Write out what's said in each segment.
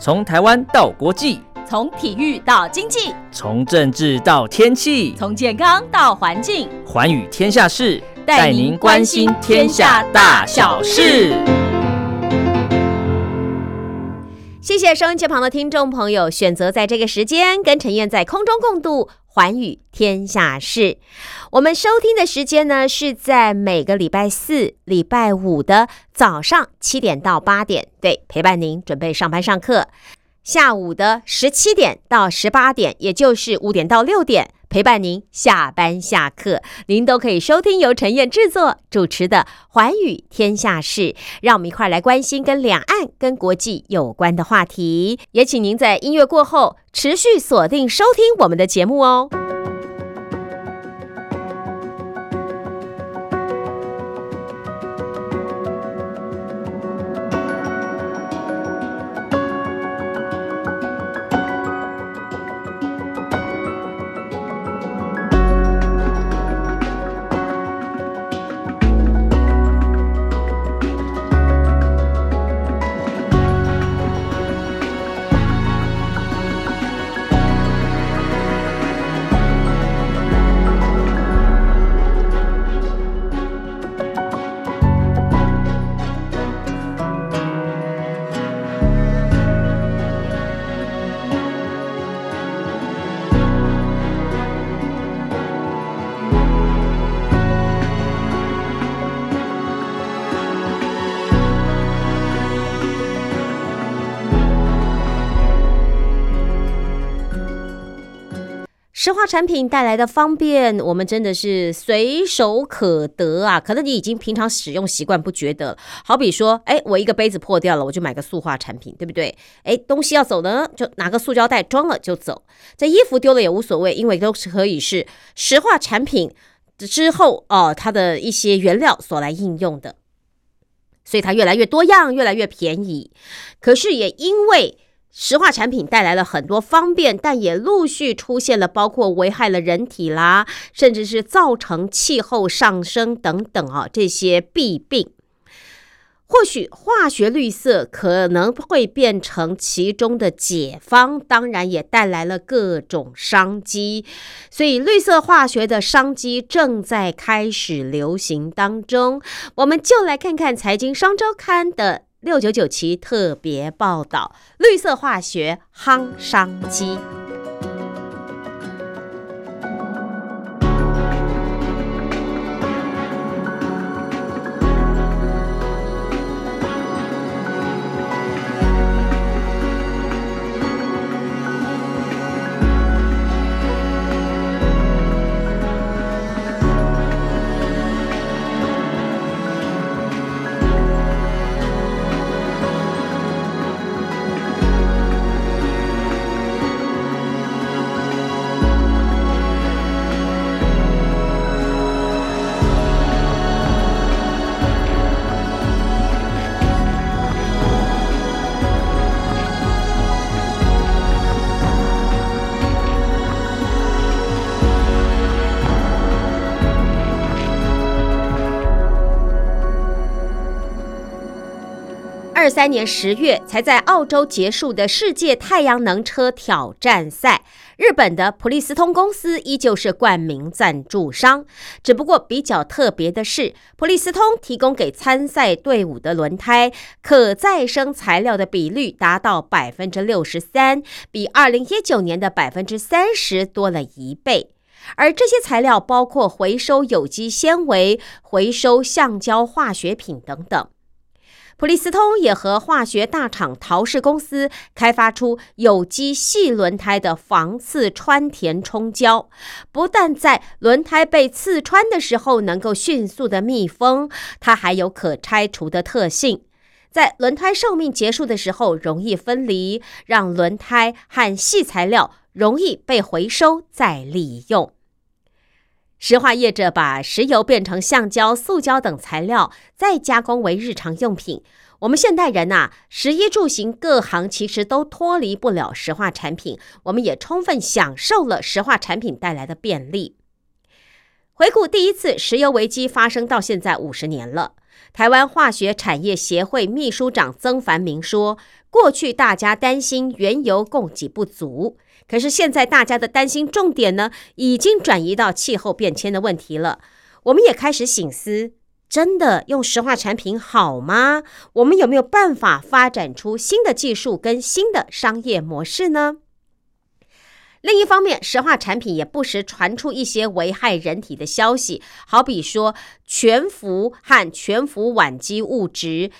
从台湾到国际，从体育到经济，从政治到天气，从健康到环境，寰宇天下事，带您关心天下大小事。谢谢收音机旁的听众朋友，选择在这个时间跟陈燕在空中共度寰宇天下事。我们收听的时间呢，是在每个礼拜四、礼拜五的早上七点到八点，对，陪伴您准备上班上课。下午的十七点到十八点，也就是五点到六点，陪伴您下班下课，您都可以收听由陈燕制作主持的《环宇天下事》，让我们一块来关心跟两岸、跟国际有关的话题。也请您在音乐过后持续锁定收听我们的节目哦。产品带来的方便，我们真的是随手可得啊！可能你已经平常使用习惯不觉得。好比说，哎，我一个杯子破掉了，我就买个塑化产品，对不对？哎，东西要走呢，就拿个塑胶袋装了就走。这衣服丢了也无所谓，因为都是可以是石化产品之后哦，它的一些原料所来应用的，所以它越来越多样，越来越便宜。可是也因为石化产品带来了很多方便，但也陆续出现了包括危害了人体啦，甚至是造成气候上升等等啊这些弊病。或许化学绿色可能会变成其中的解方，当然也带来了各种商机。所以绿色化学的商机正在开始流行当中。我们就来看看《财经双周刊》的。六九九七特别报道：绿色化学夯商机。三年十月才在澳洲结束的世界太阳能车挑战赛，日本的普利司通公司依旧是冠名赞助商。只不过比较特别的是，普利司通提供给参赛队伍的轮胎可再生材料的比率达到百分之六十三，比二零一九年的百分之三十多了一倍。而这些材料包括回收有机纤维、回收橡胶化学品等等。普利司通也和化学大厂陶氏公司开发出有机细轮胎的防刺穿填冲胶，不但在轮胎被刺穿的时候能够迅速的密封，它还有可拆除的特性，在轮胎寿命结束的时候容易分离，让轮胎和细材料容易被回收再利用。石化业者把石油变成橡胶、塑胶等材料，再加工为日常用品。我们现代人呐，食衣住行各行其实都脱离不了石化产品。我们也充分享受了石化产品带来的便利。回顾第一次石油危机发生到现在五十年了。台湾化学产业协会秘书长曾凡明说：“过去大家担心原油供给不足，可是现在大家的担心重点呢，已经转移到气候变迁的问题了。我们也开始醒思：真的用石化产品好吗？我们有没有办法发展出新的技术跟新的商业模式呢？”另一方面，石化产品也不时传出一些危害人体的消息，好比说全氟和全氟烷基物质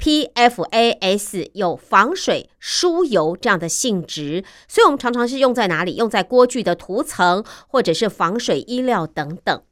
（PFAS） 有防水、疏油这样的性质，所以我们常常是用在哪里？用在锅具的涂层或者是防水衣料等等。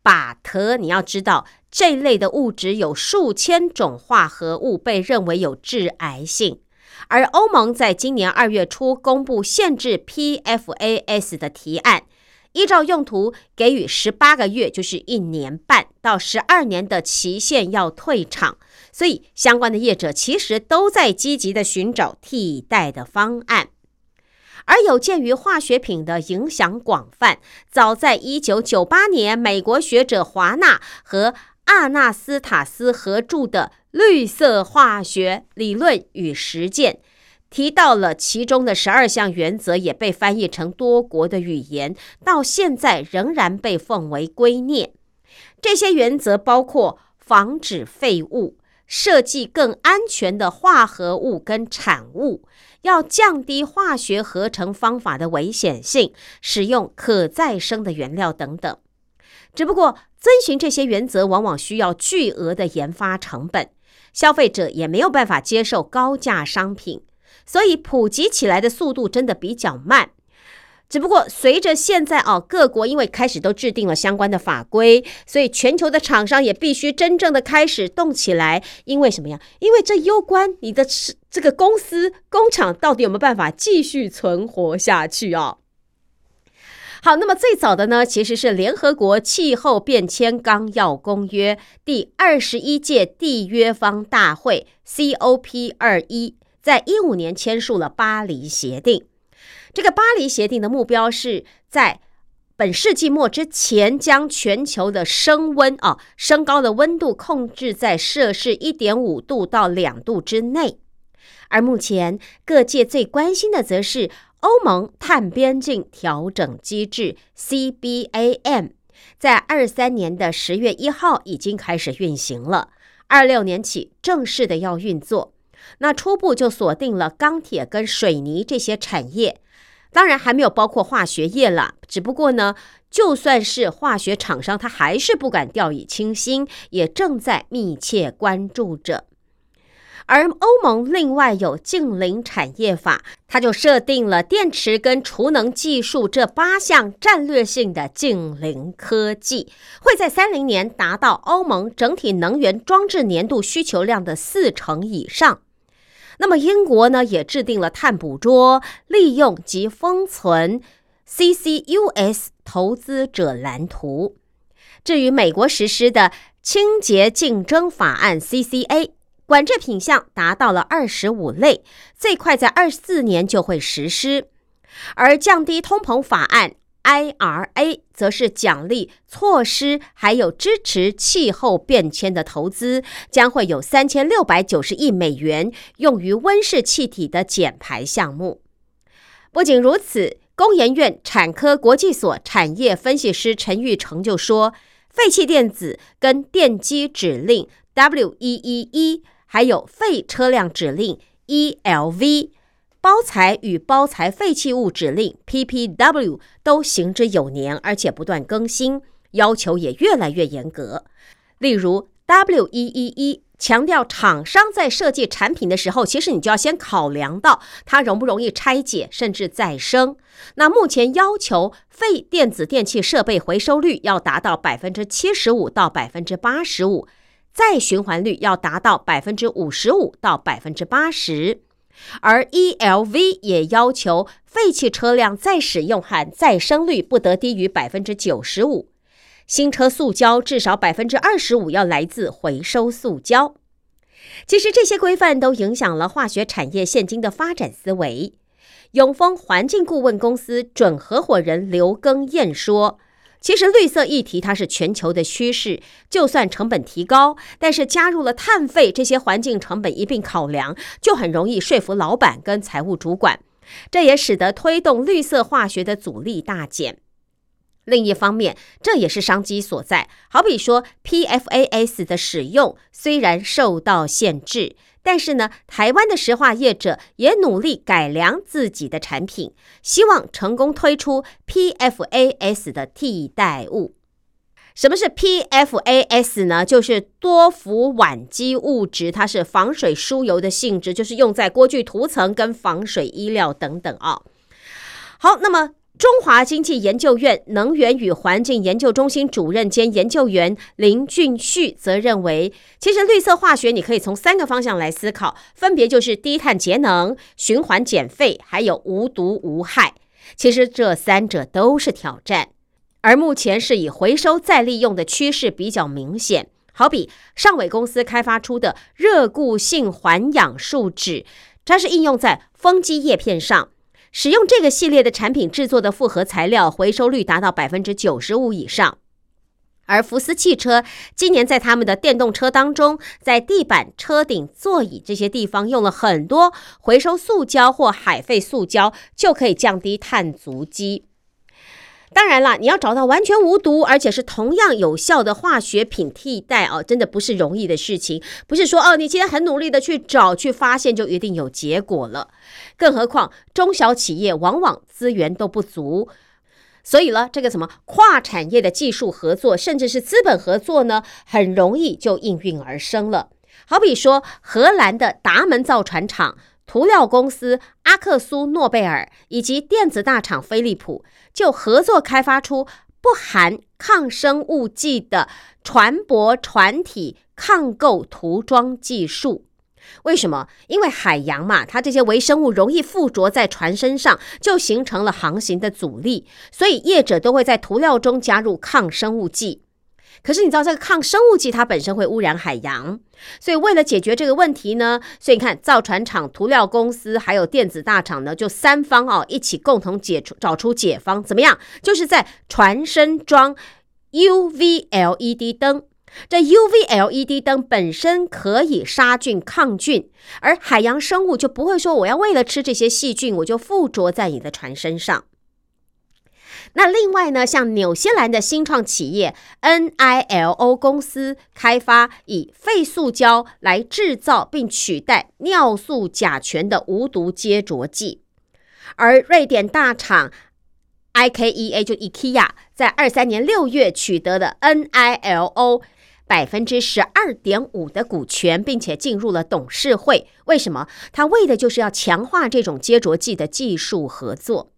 把特，你要知道，这类的物质有数千种化合物被认为有致癌性。而欧盟在今年二月初公布限制 PFAS 的提案，依照用途给予十八个月，就是一年半到十二年的期限要退场，所以相关的业者其实都在积极的寻找替代的方案。而有鉴于化学品的影响广泛，早在一九九八年，美国学者华纳和阿纳斯塔斯合著的。绿色化学理论与实践提到了其中的十二项原则，也被翻译成多国的语言，到现在仍然被奉为圭臬。这些原则包括防止废物、设计更安全的化合物跟产物、要降低化学合成方法的危险性、使用可再生的原料等等。只不过，遵循这些原则往往需要巨额的研发成本。消费者也没有办法接受高价商品，所以普及起来的速度真的比较慢。只不过随着现在哦，各国因为开始都制定了相关的法规，所以全球的厂商也必须真正的开始动起来。因为什么呀？因为这攸关你的这个公司工厂到底有没有办法继续存活下去啊？好，那么最早的呢，其实是联合国气候变迁纲要公约第二十一届缔约方大会 （COP 二一）在一五年签署了巴黎协定。这个巴黎协定的目标是在本世纪末之前，将全球的升温啊升高的温度控制在摄氏一点五度到两度之内。而目前各界最关心的，则是。欧盟碳边境调整机制 （CBAM） 在二三年的十月一号已经开始运行了，二六年起正式的要运作。那初步就锁定了钢铁跟水泥这些产业，当然还没有包括化学业了。只不过呢，就算是化学厂商，他还是不敢掉以轻心，也正在密切关注着。而欧盟另外有近邻产业法，它就设定了电池跟储能技术这八项战略性的近邻科技，会在三零年达到欧盟整体能源装置年度需求量的四成以上。那么英国呢，也制定了碳捕捉、利用及封存 （CCUS） 投资者蓝图。至于美国实施的清洁竞争法案 （CCA）。管制品项达到了二十五类，最快在二四年就会实施。而降低通膨法案 （IRA） 则是奖励措施，还有支持气候变迁的投资，将会有三千六百九十亿美元用于温室气体的减排项目。不仅如此，工研院产科国际所产业分析师陈玉成就说，废弃电子跟电机指令 WEEE。还有废车辆指令 （ELV）、包材与包材废弃物指令 （PPW） 都行之有年，而且不断更新，要求也越来越严格。例如 W 一一一强调厂商在设计产品的时候，其实你就要先考量到它容不容易拆解，甚至再生。那目前要求废电子电器设备回收率要达到百分之七十五到百分之八十五。再循环率要达到百分之五十五到百分之八十，而 ELV 也要求废弃车辆再使用和再生率不得低于百分之九十五，新车塑胶至少百分之二十五要来自回收塑胶。其实这些规范都影响了化学产业现今的发展思维。永丰环境顾问公司准合伙人刘耕燕说：“其实绿色议题它是全球的趋势，就算成本提高，但是加入了碳费这些环境成本一并考量，就很容易说服老板跟财务主管。这也使得推动绿色化学的阻力大减。另一方面，这也是商机所在。好比说，PFAS 的使用虽然受到限制，但是呢，台湾的石化业者也努力改良自己的产品，希望成功推出 PFAS 的替代物。什么是 PFAS 呢？就是多氟烷基物质，它是防水疏油的性质，就是用在锅具涂层跟防水衣料等等啊。好，那么。中华经济研究院能源与环境研究中心主任兼研究员林俊旭则认为，其实绿色化学你可以从三个方向来思考，分别就是低碳节能、循环减废，还有无毒无害。其实这三者都是挑战，而目前是以回收再利用的趋势比较明显。好比上伟公司开发出的热固性环氧树脂，它是应用在风机叶片上。使用这个系列的产品制作的复合材料回收率达到百分之九十五以上，而福斯汽车今年在他们的电动车当中，在地板、车顶、座椅这些地方用了很多回收塑胶或海废塑胶，就可以降低碳足迹。当然了，你要找到完全无毒，而且是同样有效的化学品替代哦，真的不是容易的事情。不是说哦，你今天很努力的去找、去发现，就一定有结果了。更何况中小企业往往资源都不足，所以呢，这个什么跨产业的技术合作，甚至是资本合作呢，很容易就应运而生了。好比说，荷兰的达门造船厂。涂料公司阿克苏诺贝尔以及电子大厂飞利浦就合作开发出不含抗生物剂的船舶船体抗垢涂装技术。为什么？因为海洋嘛，它这些微生物容易附着在船身上，就形成了航行的阻力，所以业者都会在涂料中加入抗生物剂。可是你知道这个抗生物剂它本身会污染海洋，所以为了解决这个问题呢，所以你看造船厂、涂料公司还有电子大厂呢，就三方哦一起共同解出找出解方，怎么样？就是在船身装 UV LED 灯，这 UV LED 灯本身可以杀菌抗菌，而海洋生物就不会说我要为了吃这些细菌，我就附着在你的船身上。那另外呢，像纽西兰的新创企业 NILO 公司开发以废塑胶来制造并取代尿素甲醛的无毒接着剂，而瑞典大厂 IKEA 就 IKEA 在二三年六月取得了 NILO 百分之十二点五的股权，并且进入了董事会。为什么？他为的就是要强化这种接着剂的技术合作。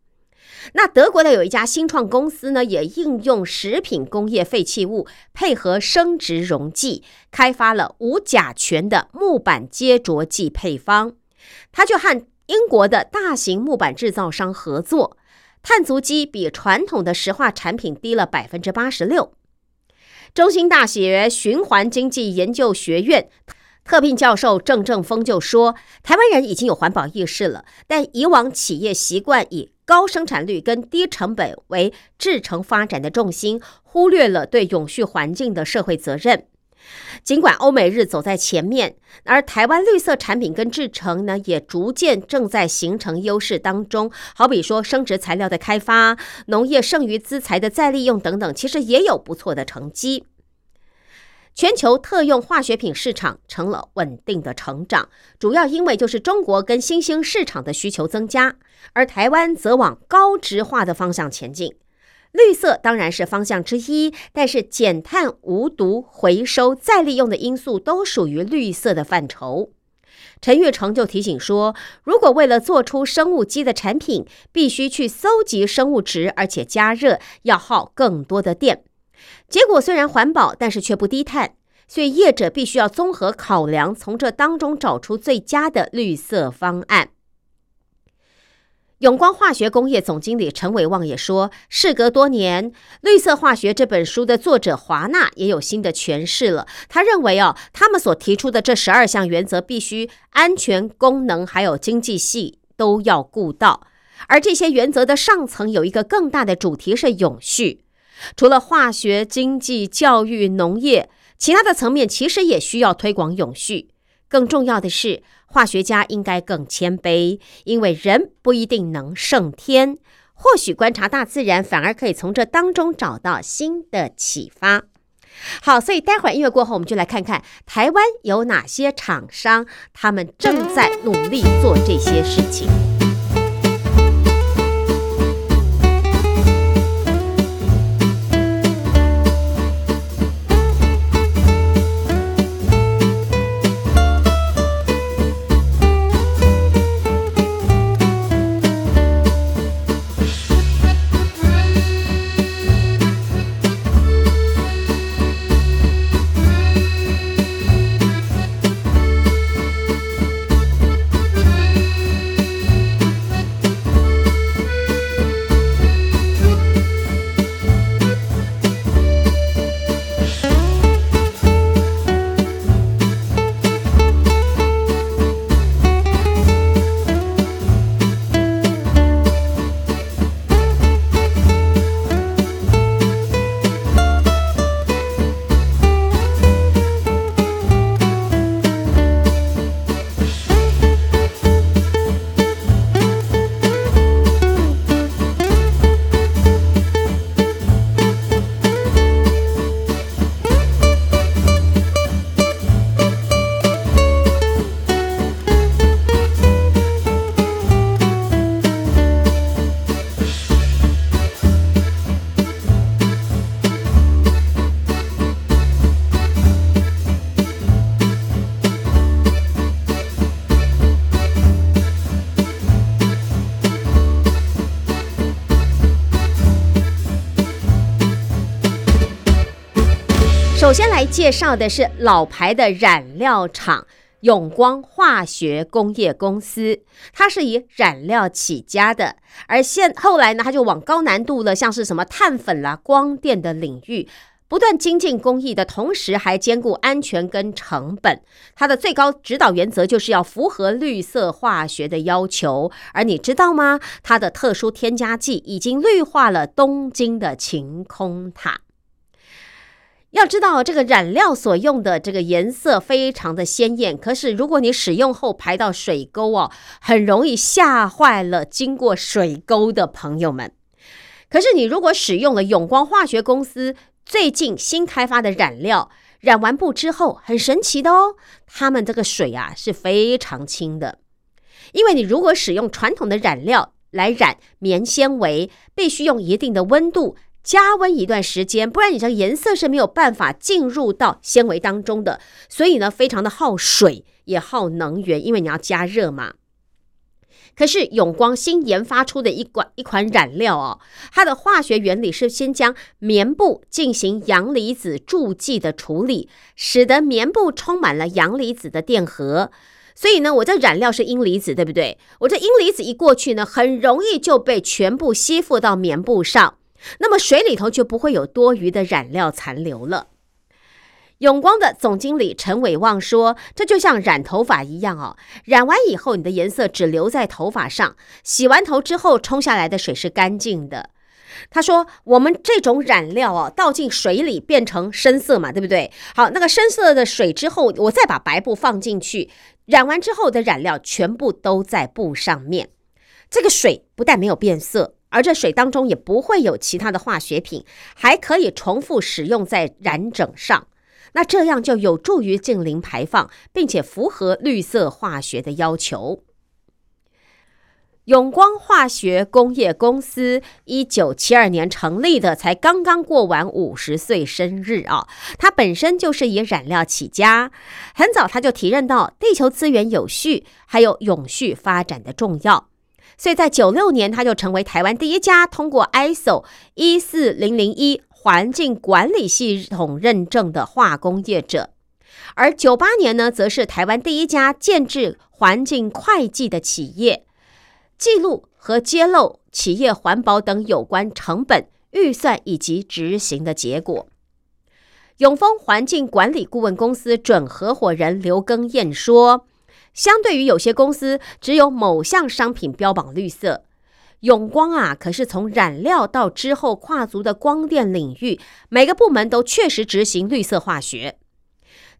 那德国的有一家新创公司呢，也应用食品工业废弃物配合生殖溶剂，开发了无甲醛的木板接着剂配方。他就和英国的大型木板制造商合作，碳足迹比传统的石化产品低了百分之八十六。中兴大学循环经济研究学院特聘教授郑正峰就说：“台湾人已经有环保意识了，但以往企业习惯以高生产率跟低成本为制成发展的重心，忽略了对永续环境的社会责任。尽管欧美日走在前面，而台湾绿色产品跟制成呢，也逐渐正在形成优势当中。好比说生殖材料的开发、农业剩余资材的再利用等等，其实也有不错的成绩。全球特用化学品市场成了稳定的成长，主要因为就是中国跟新兴市场的需求增加，而台湾则往高值化的方向前进。绿色当然是方向之一，但是减碳、无毒、回收、再利用的因素都属于绿色的范畴。陈玉成就提醒说，如果为了做出生物基的产品，必须去搜集生物质，而且加热，要耗更多的电。结果虽然环保，但是却不低碳，所以业者必须要综合考量，从这当中找出最佳的绿色方案。永光化学工业总经理陈伟旺也说，事隔多年，《绿色化学》这本书的作者华纳也有新的诠释了。他认为哦，他们所提出的这十二项原则，必须安全、功能还有经济系都要顾到，而这些原则的上层有一个更大的主题是永续。除了化学、经济、教育、农业，其他的层面其实也需要推广永续。更重要的是，化学家应该更谦卑，因为人不一定能胜天。或许观察大自然，反而可以从这当中找到新的启发。好，所以待会儿音乐过后，我们就来看看台湾有哪些厂商，他们正在努力做这些事情。首先来介绍的是老牌的染料厂永光化学工业公司，它是以染料起家的，而现后来呢，它就往高难度了，像是什么碳粉啦、光电的领域，不断精进工艺的同时，还兼顾安全跟成本。它的最高指导原则就是要符合绿色化学的要求。而你知道吗？它的特殊添加剂已经绿化了东京的晴空塔。要知道，这个染料所用的这个颜色非常的鲜艳，可是如果你使用后排到水沟哦，很容易吓坏了经过水沟的朋友们。可是你如果使用了永光化学公司最近新开发的染料，染完布之后，很神奇的哦，他们这个水啊是非常清的。因为你如果使用传统的染料来染棉纤维，必须用一定的温度。加温一段时间，不然你这个颜色是没有办法进入到纤维当中的，所以呢，非常的耗水也耗能源，因为你要加热嘛。可是永光新研发出的一款一款染料哦，它的化学原理是先将棉布进行阳离子助剂的处理，使得棉布充满了阳离子的电荷。所以呢，我这染料是阴离子，对不对？我这阴离子一过去呢，很容易就被全部吸附到棉布上。那么水里头就不会有多余的染料残留了。永光的总经理陈伟旺说：“这就像染头发一样哦，染完以后你的颜色只留在头发上，洗完头之后冲下来的水是干净的。”他说：“我们这种染料哦，倒进水里变成深色嘛，对不对？好，那个深色的水之后，我再把白布放进去，染完之后的染料全部都在布上面，这个水不但没有变色。”而这水当中也不会有其他的化学品，还可以重复使用在染整上。那这样就有助于净零排放，并且符合绿色化学的要求。永光化学工业公司一九七二年成立的，才刚刚过完五十岁生日啊！它本身就是以染料起家，很早他就体认到地球资源有序，还有永续发展的重要。所以在九六年，他就成为台湾第一家通过 ISO 一四零零一环境管理系统认证的化工业者，而九八年呢，则是台湾第一家建制环境会计的企业，记录和揭露企业环保等有关成本、预算以及执行的结果。永丰环境管理顾问公司准合伙人刘耕燕说。相对于有些公司只有某项商品标榜绿色，永光啊，可是从染料到之后跨足的光电领域，每个部门都确实执行绿色化学。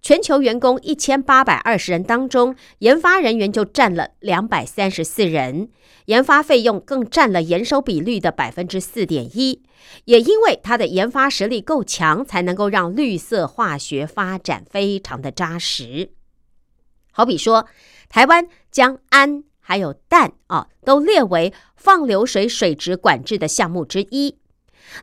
全球员工一千八百二十人当中，研发人员就占了两百三十四人，研发费用更占了研收比率的百分之四点一。也因为它的研发实力够强，才能够让绿色化学发展非常的扎实。好比说，台湾将氨还有氮啊，都列为放流水水质管制的项目之一。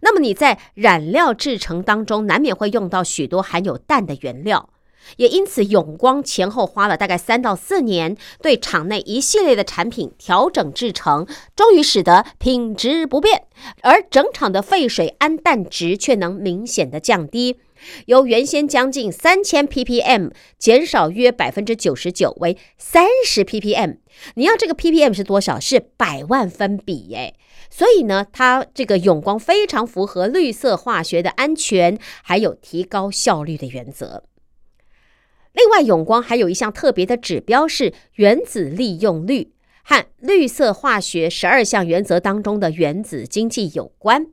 那么你在染料制成当中，难免会用到许多含有氮的原料。也因此，永光前后花了大概三到四年，对厂内一系列的产品调整制成，终于使得品质不变，而整厂的废水氨氮值却能明显的降低，由原先将近三千 ppm 减少约百分之九十九，为三十 ppm。你要这个 ppm 是多少？是百万分比耶。所以呢，它这个永光非常符合绿色化学的安全，还有提高效率的原则。另外，永光还有一项特别的指标是原子利用率，和绿色化学十二项原则当中的原子经济有关。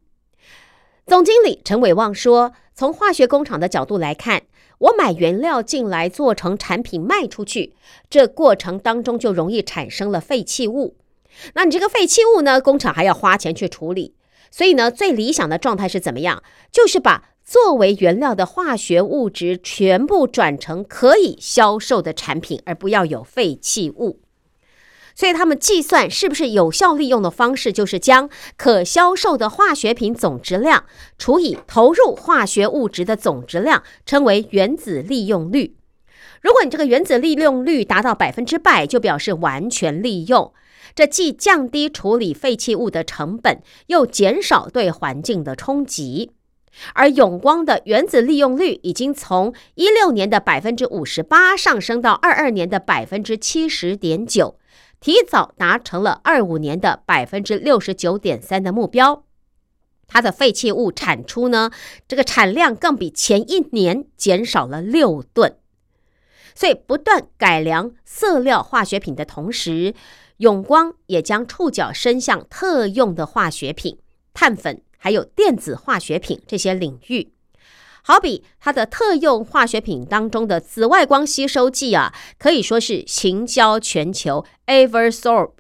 总经理陈伟旺说：“从化学工厂的角度来看，我买原料进来做成产品卖出去，这过程当中就容易产生了废弃物。那你这个废弃物呢，工厂还要花钱去处理。所以呢，最理想的状态是怎么样？就是把。”作为原料的化学物质全部转成可以销售的产品，而不要有废弃物。所以他们计算是不是有效利用的方式，就是将可销售的化学品总质量除以投入化学物质的总质量，称为原子利用率。如果你这个原子利用率达到百分之百，就表示完全利用。这既降低处理废弃物的成本，又减少对环境的冲击。而永光的原子利用率已经从一六年的百分之五十八上升到二二年的百分之七十点九，提早达成了二五年的百分之六十九点三的目标。它的废弃物产出呢，这个产量更比前一年减少了六吨。所以不断改良色料化学品的同时，永光也将触角伸向特用的化学品碳粉。还有电子化学品这些领域，好比它的特用化学品当中的紫外光吸收剂啊，可以说是行销全球。Eversorb，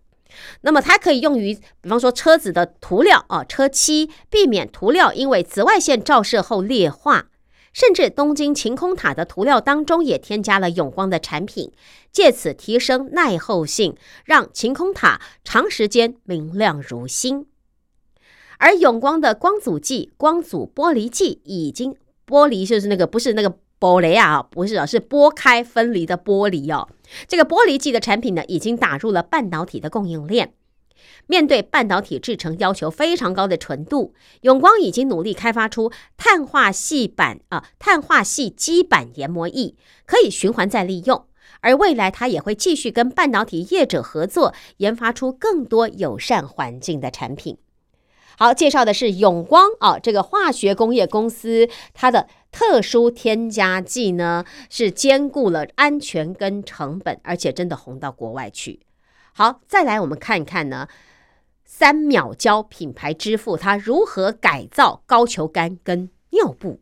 那么它可以用于，比方说车子的涂料啊，车漆，避免涂料因为紫外线照射后裂化。甚至东京晴空塔的涂料当中也添加了永光的产品，借此提升耐候性，让晴空塔长时间明亮如新。而永光的光阻剂、光阻剥离剂已经剥离，就是那个不是那个玻璃啊，不是啊，是剥开分离的玻璃哦。这个剥离剂的产品呢，已经打入了半导体的供应链。面对半导体制成要求非常高的纯度，永光已经努力开发出碳化系板啊，碳化系基板研磨液，可以循环再利用。而未来，它也会继续跟半导体业者合作，研发出更多友善环境的产品。好，介绍的是永光啊，这个化学工业公司，它的特殊添加剂呢是兼顾了安全跟成本，而且真的红到国外去。好，再来我们看一看呢，三秒胶品牌之父他如何改造高球杆跟尿布。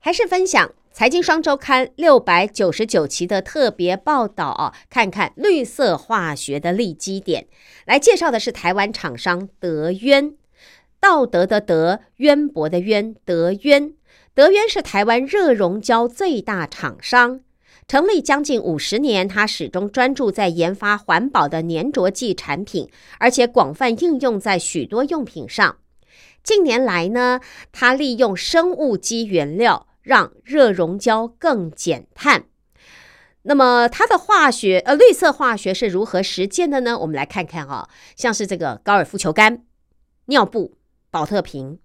还是分享财经双周刊六百九十九期的特别报道啊，看看绿色化学的利基点。来介绍的是台湾厂商德渊，道德的德，渊博的渊，德渊。德渊是台湾热熔胶最大厂商，成立将近五十年，他始终专注在研发环保的粘着剂产品，而且广泛应用在许多用品上。近年来呢，他利用生物基原料。让热熔胶更减碳。那么它的化学呃绿色化学是如何实践的呢？我们来看看哈，像是这个高尔夫球杆、尿布、保特瓶，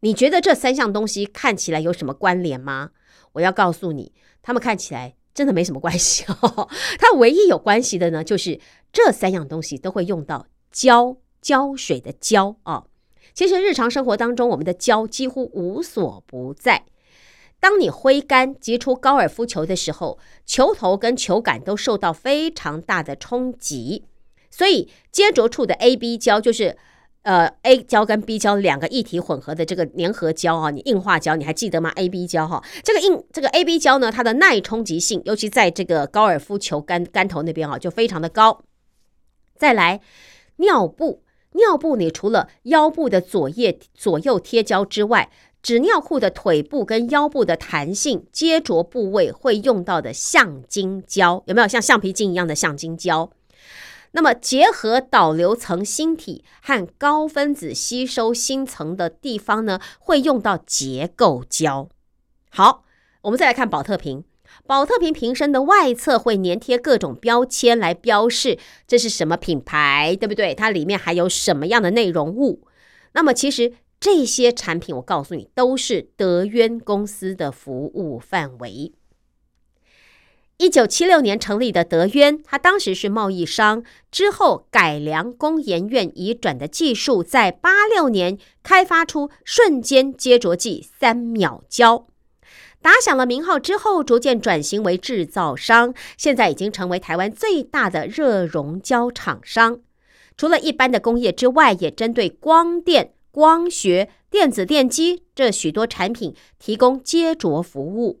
你觉得这三项东西看起来有什么关联吗？我要告诉你，它们看起来真的没什么关系哦。它唯一有关系的呢，就是这三样东西都会用到胶胶水的胶啊。其实日常生活当中，我们的胶几乎无所不在。当你挥杆击出高尔夫球的时候，球头跟球杆都受到非常大的冲击，所以接着处的 A B 胶就是呃 A 胶跟 B 胶两个一体混合的这个粘合胶啊，你硬化胶你还记得吗？A B 胶哈，这个硬这个 A B 胶呢，它的耐冲击性，尤其在这个高尔夫球杆杆头那边啊，就非常的高。再来，尿布，尿布你除了腰部的左叶左右贴胶之外，纸尿裤的腿部跟腰部的弹性接着部位会用到的橡筋胶，有没有像橡皮筋一样的橡筋胶？那么结合导流层芯体和高分子吸收芯层的地方呢，会用到结构胶。好，我们再来看保特瓶。保特瓶瓶身的外侧会粘贴各种标签来标示这是什么品牌，对不对？它里面还有什么样的内容物？那么其实这些产品，我告诉你，都是德渊公司的服务范围。一九七六年成立的德渊，它当时是贸易商，之后改良工研院移转的技术，在八六年开发出瞬间接着剂三秒胶。打响了名号之后，逐渐转型为制造商，现在已经成为台湾最大的热熔胶厂商。除了一般的工业之外，也针对光电、光学、电子电机这许多产品提供接着服务。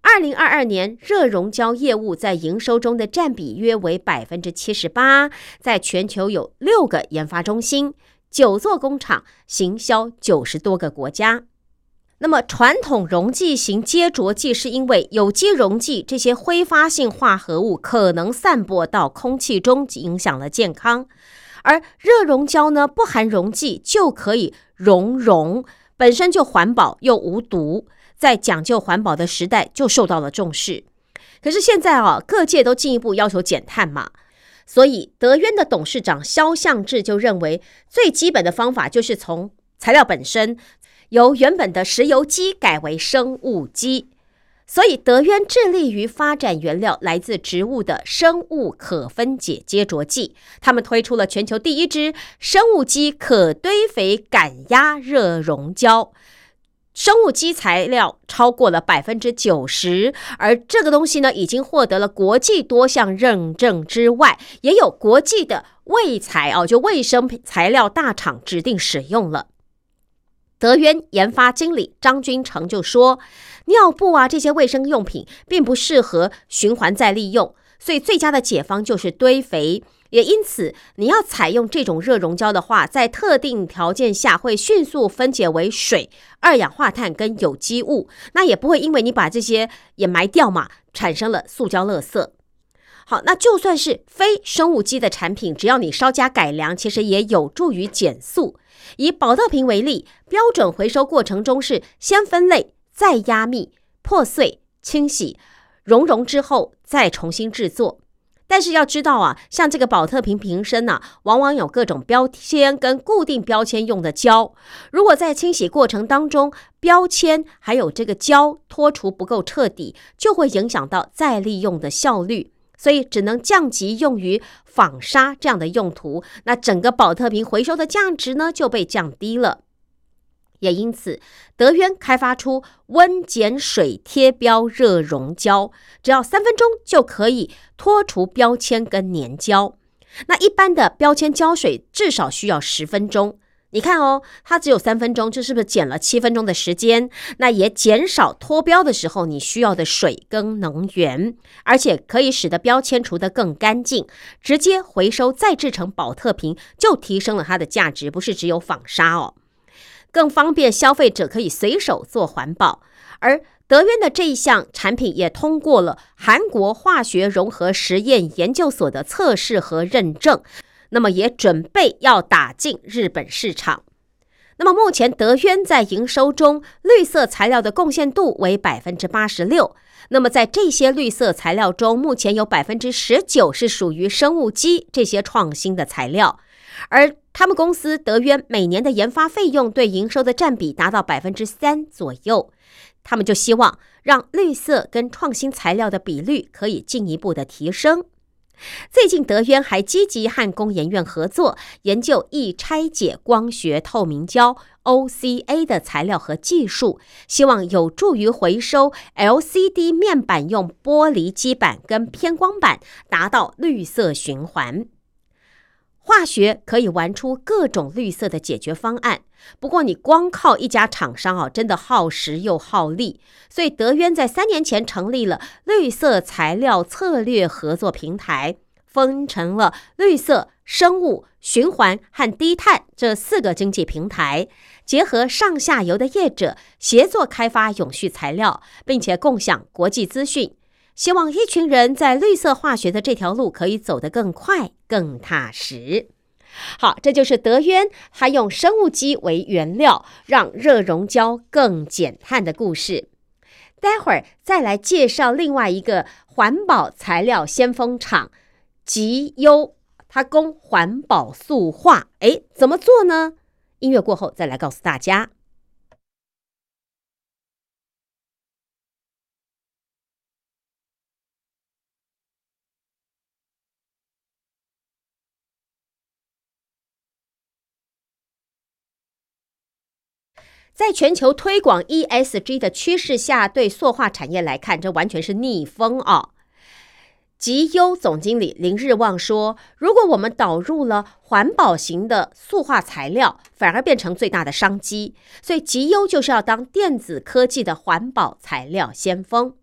二零二二年，热熔胶业务在营收中的占比约为百分之七十八，在全球有六个研发中心、九座工厂，行销九十多个国家。那么，传统溶剂型接着剂是因为有机溶剂这些挥发性化合物可能散播到空气中，影响了健康；而热熔胶呢，不含溶剂就可以熔融，本身就环保又无毒，在讲究环保的时代就受到了重视。可是现在啊，各界都进一步要求减碳嘛，所以德渊的董事长肖向志就认为，最基本的方法就是从材料本身。由原本的石油基改为生物基，所以德渊致力于发展原料来自植物的生物可分解接着剂。他们推出了全球第一支生物基可堆肥感压热熔胶，生物基材料超过了百分之九十，而这个东西呢，已经获得了国际多项认证之外，也有国际的卫材哦，就卫生材料大厂指定使用了。德渊研发经理张君成就说：“尿布啊，这些卫生用品并不适合循环再利用，所以最佳的解方就是堆肥。也因此，你要采用这种热熔胶的话，在特定条件下会迅速分解为水、二氧化碳跟有机物，那也不会因为你把这些掩埋掉嘛，产生了塑胶垃圾。好，那就算是非生物基的产品，只要你稍加改良，其实也有助于减速。”以保特瓶为例，标准回收过程中是先分类，再压密、破碎、清洗、熔融之后再重新制作。但是要知道啊，像这个保特瓶瓶身呢，往往有各种标签跟固定标签用的胶，如果在清洗过程当中，标签还有这个胶脱除不够彻底，就会影响到再利用的效率。所以只能降级用于纺纱这样的用途，那整个保特瓶回收的价值呢就被降低了。也因此，德渊开发出温碱水贴标热熔胶，只要三分钟就可以脱除标签跟粘胶。那一般的标签胶水至少需要十分钟。你看哦，它只有三分钟，这是不是减了七分钟的时间？那也减少脱标的时候你需要的水跟能源，而且可以使得标签除得更干净，直接回收再制成保特瓶，就提升了它的价值。不是只有纺纱哦，更方便消费者可以随手做环保。而德渊的这一项产品也通过了韩国化学融合实验研究所的测试和认证。那么也准备要打进日本市场。那么目前德渊在营收中绿色材料的贡献度为百分之八十六。那么在这些绿色材料中，目前有百分之十九是属于生物基这些创新的材料。而他们公司德渊每年的研发费用对营收的占比达到百分之三左右。他们就希望让绿色跟创新材料的比率可以进一步的提升。最近，德渊还积极和工研院合作，研究易拆解光学透明胶 （OCA） 的材料和技术，希望有助于回收 LCD 面板用玻璃基板跟偏光板，达到绿色循环。化学可以玩出各种绿色的解决方案，不过你光靠一家厂商哦，真的耗时又耗力。所以德渊在三年前成立了绿色材料策略合作平台，分成了绿色、生物、循环和低碳这四个经济平台，结合上下游的业者协作开发永续材料，并且共享国际资讯。希望一群人在绿色化学的这条路可以走得更快、更踏实。好，这就是德渊他用生物基为原料，让热熔胶更减碳的故事。待会儿再来介绍另外一个环保材料先锋厂吉优，它供环保塑化，哎，怎么做呢？音乐过后再来告诉大家。在全球推广 ESG 的趋势下，对塑化产业来看，这完全是逆风啊！吉优总经理林日旺说：“如果我们导入了环保型的塑化材料，反而变成最大的商机。所以吉优就是要当电子科技的环保材料先锋。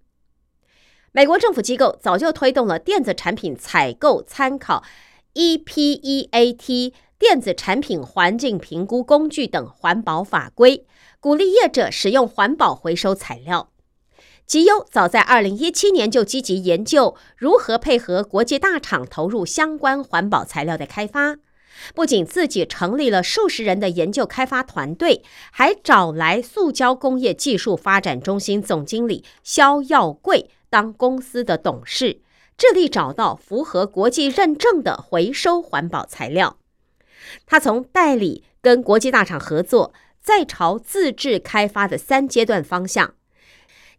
美国政府机构早就推动了电子产品采购参考 EPEAT 电子产品环境评估工具等环保法规。”鼓励业者使用环保回收材料。吉优早在二零一七年就积极研究如何配合国际大厂投入相关环保材料的开发，不仅自己成立了数十人的研究开发团队，还找来塑胶工业技术发展中心总经理肖耀贵当公司的董事，致力找到符合国际认证的回收环保材料。他从代理跟国际大厂合作。在朝自制开发的三阶段方向，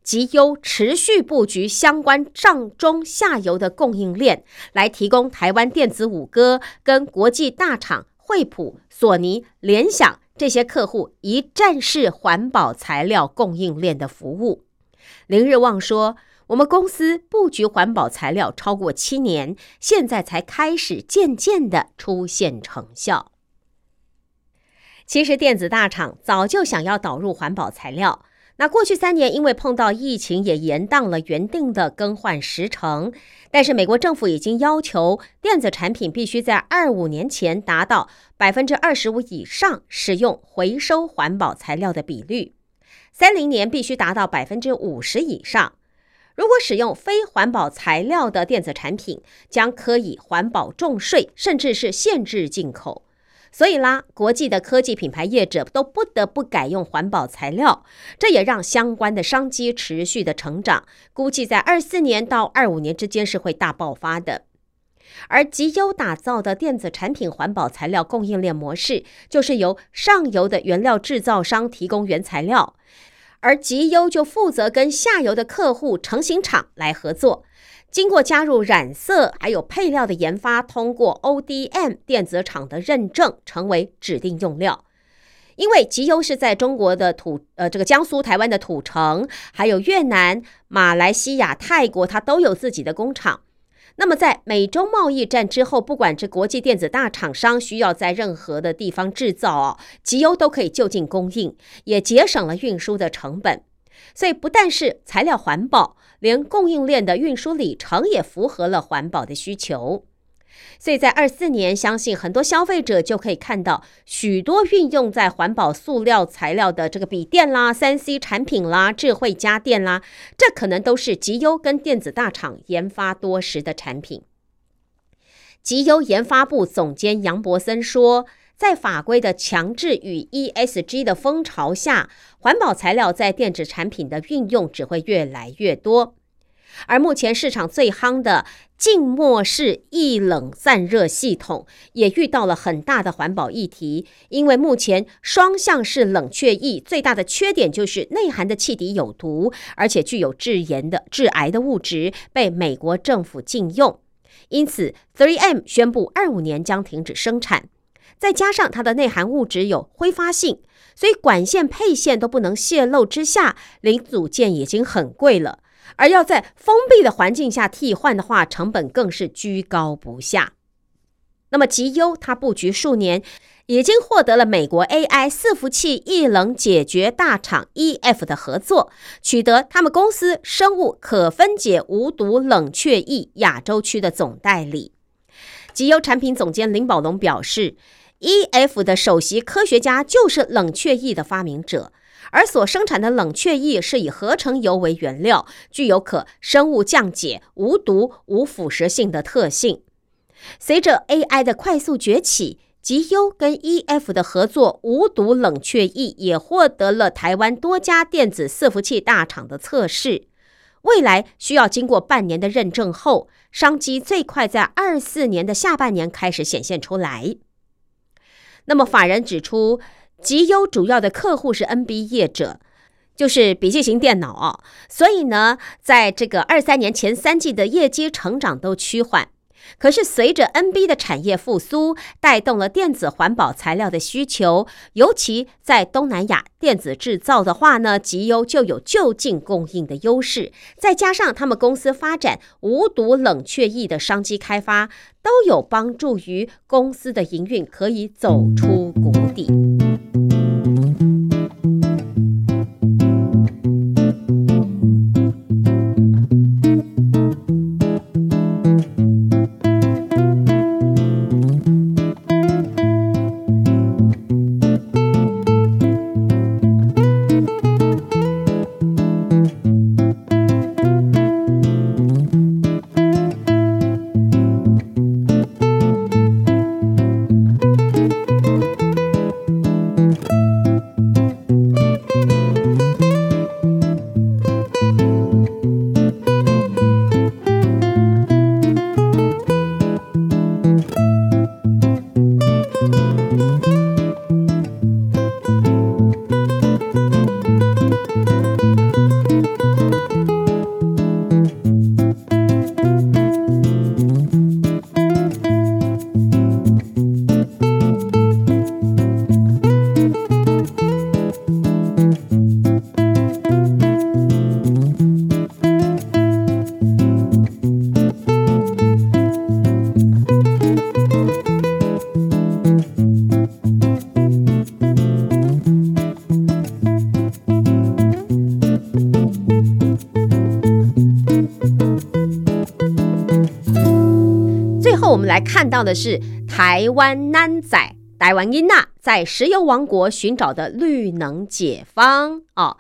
极优持续布局相关上中下游的供应链，来提供台湾电子五哥跟国际大厂惠普、索尼、联想这些客户一站式环保材料供应链的服务。林日旺说：“我们公司布局环保材料超过七年，现在才开始渐渐的出现成效。”其实电子大厂早就想要导入环保材料，那过去三年因为碰到疫情，也延宕了原定的更换时程。但是美国政府已经要求电子产品必须在二五年前达到百分之二十五以上使用回收环保材料的比率，三零年必须达到百分之五十以上。如果使用非环保材料的电子产品，将可以环保重税，甚至是限制进口。所以啦，国际的科技品牌业者都不得不改用环保材料，这也让相关的商机持续的成长。估计在二四年到二五年之间是会大爆发的。而极优打造的电子产品环保材料供应链模式，就是由上游的原料制造商提供原材料，而极优就负责跟下游的客户成型厂来合作。经过加入染色还有配料的研发，通过 ODM 电子厂的认证，成为指定用料。因为极优是在中国的土呃这个江苏、台湾的土城，还有越南、马来西亚、泰国，它都有自己的工厂。那么在美中贸易战之后，不管是国际电子大厂商需要在任何的地方制造哦，集邮都可以就近供应，也节省了运输的成本。所以不但是材料环保。连供应链的运输里程也符合了环保的需求，所以在二四年，相信很多消费者就可以看到许多运用在环保塑料材料的这个笔电啦、三 C 产品啦、智慧家电啦，这可能都是极优跟电子大厂研发多时的产品。极优研发部总监杨博森说。在法规的强制与 ESG 的风潮下，环保材料在电子产品的运用只会越来越多。而目前市场最夯的静默式易冷散热系统，也遇到了很大的环保议题。因为目前双向式冷却液最大的缺点就是内含的气体有毒，而且具有致炎的致癌的物质，被美国政府禁用。因此 3M 宣布二五年将停止生产。再加上它的内含物质有挥发性，所以管线配线都不能泄漏之下，零组件已经很贵了。而要在封闭的环境下替换的话，成本更是居高不下。那么极优它布局数年，已经获得了美国 AI 伺服器液冷解决大厂 EF 的合作，取得他们公司生物可分解无毒冷却液亚洲区的总代理。极优产品总监林宝龙表示。E.F. 的首席科学家就是冷却液的发明者，而所生产的冷却液是以合成油为原料，具有可生物降解、无毒、无腐蚀性的特性。随着 A.I. 的快速崛起，极优跟 E.F. 的合作无毒冷却液也获得了台湾多家电子伺服器大厂的测试。未来需要经过半年的认证后，商机最快在二四年的下半年开始显现出来。那么法人指出，极优主要的客户是 NB 业者，就是笔记型电脑哦。所以呢，在这个二三年前三季的业绩成长都趋缓。可是，随着 NB 的产业复苏，带动了电子环保材料的需求，尤其在东南亚电子制造的话呢，极优就有就近供应的优势。再加上他们公司发展无毒冷却液的商机开发，都有帮助于公司的营运可以走出谷底。到的是台湾男仔台湾英娜在石油王国寻找的绿能解方哦。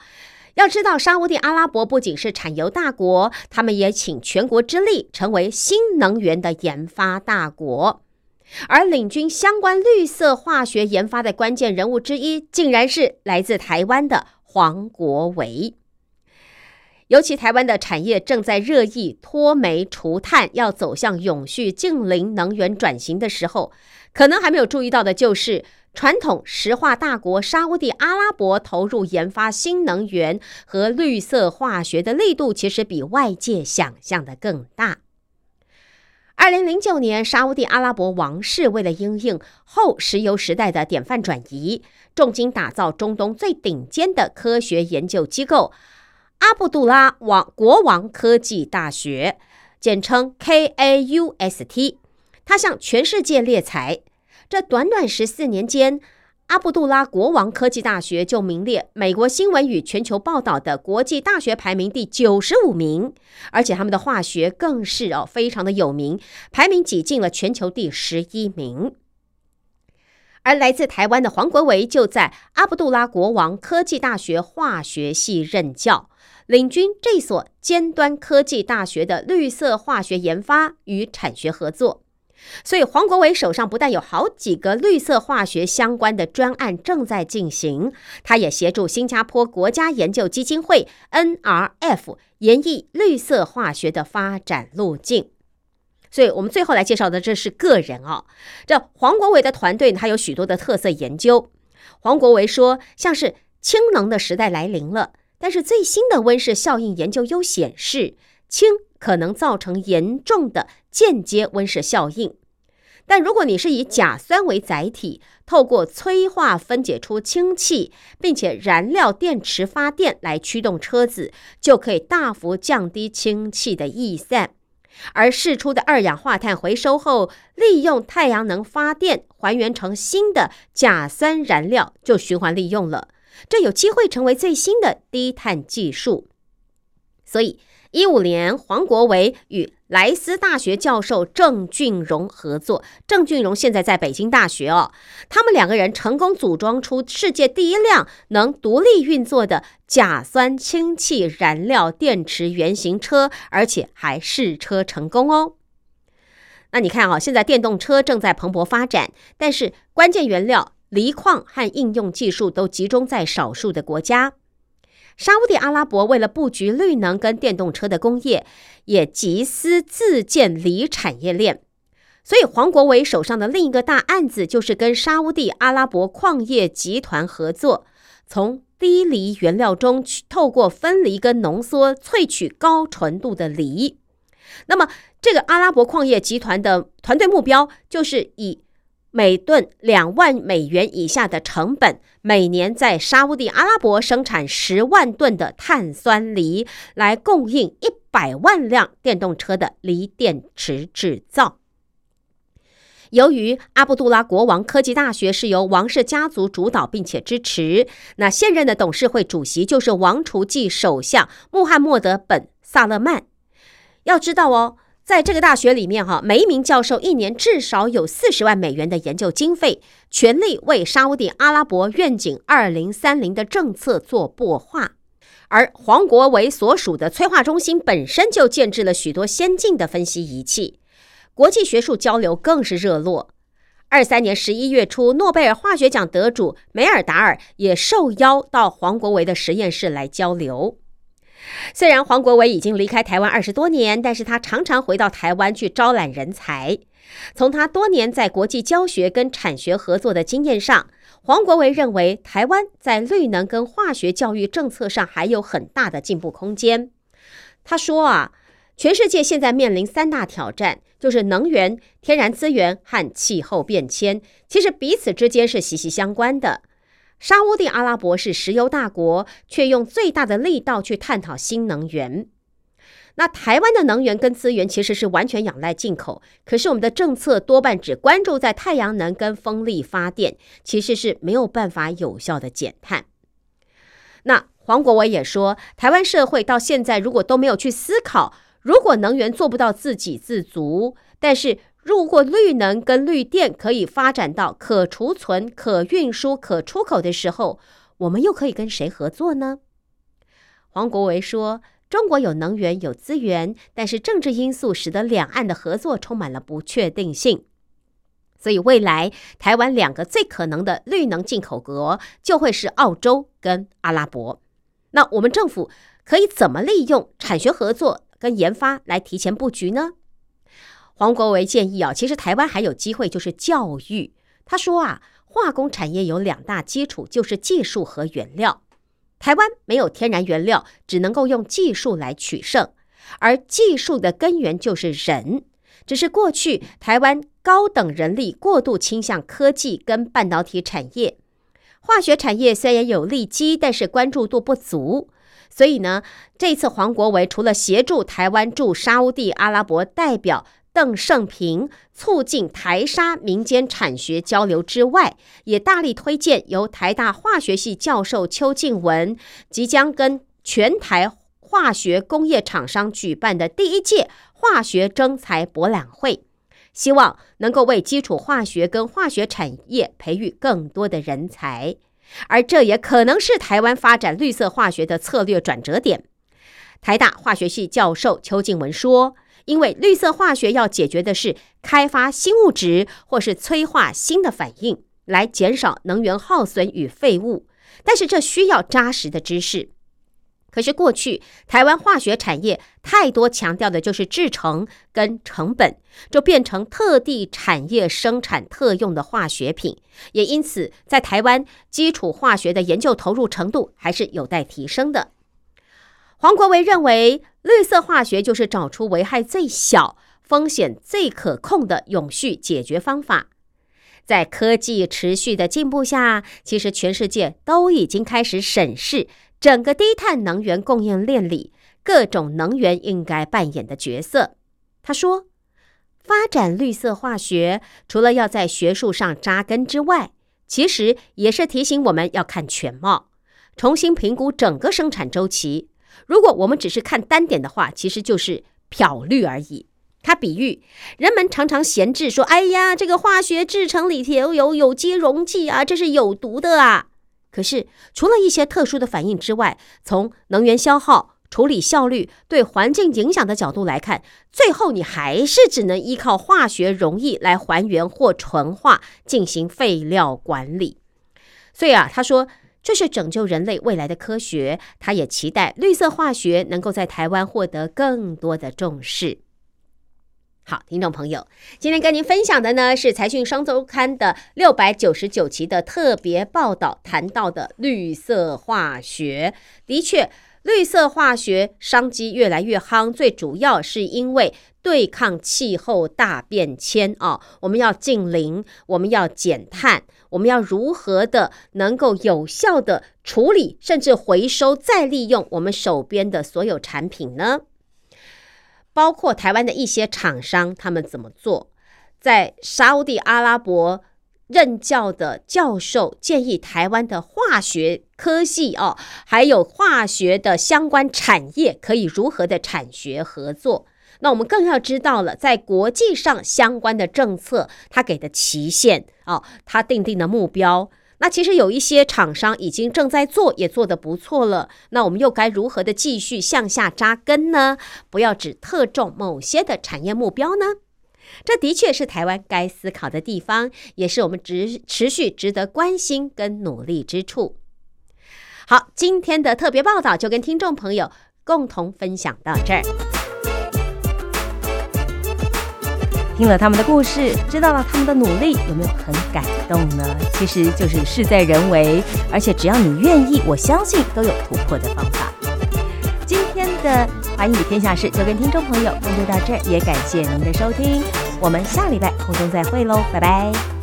要知道，沙地阿拉伯不仅是产油大国，他们也请全国之力成为新能源的研发大国。而领军相关绿色化学研发的关键人物之一，竟然是来自台湾的黄国维。尤其台湾的产业正在热议脱煤除碳，要走向永续近零能源转型的时候，可能还没有注意到的就是，传统石化大国沙地阿拉伯投入研发新能源和绿色化学的力度，其实比外界想象的更大。二零零九年，沙地阿拉伯王室为了应应后石油时代的典范转移，重金打造中东最顶尖的科学研究机构。阿卜杜拉王国王科技大学，简称 KAUST，他向全世界猎才。这短短十四年间，阿卜杜拉国王科技大学就名列美国新闻与全球报道的国际大学排名第九十五名，而且他们的化学更是哦非常的有名，排名挤进了全球第十一名。而来自台湾的黄国维就在阿卜杜拉国王科技大学化学系任教。领军这所尖端科技大学的绿色化学研发与产学合作，所以黄国伟手上不但有好几个绿色化学相关的专案正在进行，他也协助新加坡国家研究基金会 （NRF） 研议绿色化学的发展路径。所以我们最后来介绍的这是个人哦，这黄国伟的团队他有许多的特色研究。黄国伟说，像是氢能的时代来临了。但是最新的温室效应研究又显示，氢可能造成严重的间接温室效应。但如果你是以甲酸为载体，透过催化分解出氢气，并且燃料电池发电来驱动车子，就可以大幅降低氢气的逸散。而释出的二氧化碳回收后，利用太阳能发电，还原成新的甲酸燃料，就循环利用了。这有机会成为最新的低碳技术。所以，一五年，黄国维与莱斯大学教授郑俊荣合作。郑俊荣现在在北京大学哦，他们两个人成功组装出世界第一辆能独立运作的甲酸氢气燃料电池原型车，而且还试车成功哦。那你看啊，现在电动车正在蓬勃发展，但是关键原料锂矿和应用技术都集中在少数的国家。沙地阿拉伯为了布局绿能跟电动车的工业，也集思自建锂产业链。所以黄国伟手上的另一个大案子，就是跟沙地阿拉伯矿业集团合作，从低锂原料中去透过分离跟浓缩萃取高纯度的锂。那么这个阿拉伯矿业集团的团队目标，就是以。每吨两万美元以下的成本，每年在沙地阿拉伯生产十万吨的碳酸锂，来供应一百万辆电动车的锂电池制造。由于阿卜杜拉国王科技大学是由王室家族主导并且支持，那现任的董事会主席就是王储继首相穆罕默德本萨勒曼。要知道哦。在这个大学里面，哈，每一名教授一年至少有四十万美元的研究经费，全力为沙乌地阿拉伯愿景二零三零的政策做擘画。而黄国维所属的催化中心本身就建制了许多先进的分析仪器，国际学术交流更是热络。二三年十一月初，诺贝尔化学奖得主梅尔达尔也受邀到黄国维的实验室来交流。虽然黄国伟已经离开台湾二十多年，但是他常常回到台湾去招揽人才。从他多年在国际教学跟产学合作的经验上，黄国维认为台湾在绿能跟化学教育政策上还有很大的进步空间。他说啊，全世界现在面临三大挑战，就是能源、天然资源和气候变迁，其实彼此之间是息息相关的。沙地阿拉伯是石油大国，却用最大的力道去探讨新能源。那台湾的能源跟资源其实是完全仰赖进口，可是我们的政策多半只关注在太阳能跟风力发电，其实是没有办法有效的减碳。那黄国伟也说，台湾社会到现在如果都没有去思考，如果能源做不到自给自足，但是。如果绿能跟绿电可以发展到可储存、可运输、可出口的时候，我们又可以跟谁合作呢？黄国维说：“中国有能源、有资源，但是政治因素使得两岸的合作充满了不确定性。所以未来台湾两个最可能的绿能进口国就会是澳洲跟阿拉伯。那我们政府可以怎么利用产学合作跟研发来提前布局呢？”黄国维建议啊，其实台湾还有机会，就是教育。他说啊，化工产业有两大基础，就是技术和原料。台湾没有天然原料，只能够用技术来取胜，而技术的根源就是人。只是过去台湾高等人力过度倾向科技跟半导体产业，化学产业虽然有利基，但是关注度不足。所以呢，这次黄国维除了协助台湾驻沙地阿拉伯代表。邓胜平促进台沙民间产学交流之外，也大力推荐由台大化学系教授邱静文即将跟全台化学工业厂商举办的第一届化学征才博览会，希望能够为基础化学跟化学产业培育更多的人才，而这也可能是台湾发展绿色化学的策略转折点。台大化学系教授邱静文说。因为绿色化学要解决的是开发新物质或是催化新的反应，来减少能源耗损与废物，但是这需要扎实的知识。可是过去台湾化学产业太多强调的就是制成跟成本，就变成特地产业生产特用的化学品，也因此在台湾基础化学的研究投入程度还是有待提升的。黄国维认为，绿色化学就是找出危害最小、风险最可控的永续解决方法。在科技持续的进步下，其实全世界都已经开始审视整个低碳能源供应链里各种能源应该扮演的角色。他说，发展绿色化学，除了要在学术上扎根之外，其实也是提醒我们要看全貌，重新评估整个生产周期。如果我们只是看单点的话，其实就是漂绿而已。他比喻，人们常常闲置说：“哎呀，这个化学制成里头有有机溶剂啊，这是有毒的啊。”可是，除了一些特殊的反应之外，从能源消耗、处理效率、对环境影响的角度来看，最后你还是只能依靠化学溶液来还原或纯化，进行废料管理。所以啊，他说这是拯救人类未来的科学。他也期待绿色化学能够在台湾获得更多的重视。好，听众朋友，今天跟您分享的呢是《财讯双周刊》的六百九十九期的特别报道，谈到的绿色化学。的确，绿色化学商机越来越夯，最主要是因为对抗气候大变迁啊，我们要净零，我们要减碳，我们要如何的能够有效的处理，甚至回收再利用我们手边的所有产品呢？包括台湾的一些厂商，他们怎么做？在沙地阿拉伯任教的教授建议，台湾的化学科技哦，还有化学的相关产业可以如何的产学合作？那我们更要知道了，在国际上相关的政策，它给的期限哦，它定定的目标。那其实有一些厂商已经正在做，也做得不错了。那我们又该如何的继续向下扎根呢？不要只特重某些的产业目标呢？这的确是台湾该思考的地方，也是我们值持续值得关心跟努力之处。好，今天的特别报道就跟听众朋友共同分享到这儿。听了他们的故事，知道了他们的努力，有没有很感动呢？其实就是事在人为，而且只要你愿意，我相信都有突破的方法。今天的《华英语天下事》就跟听众朋友共度到这儿，也感谢您的收听，我们下礼拜空中再会喽，拜拜。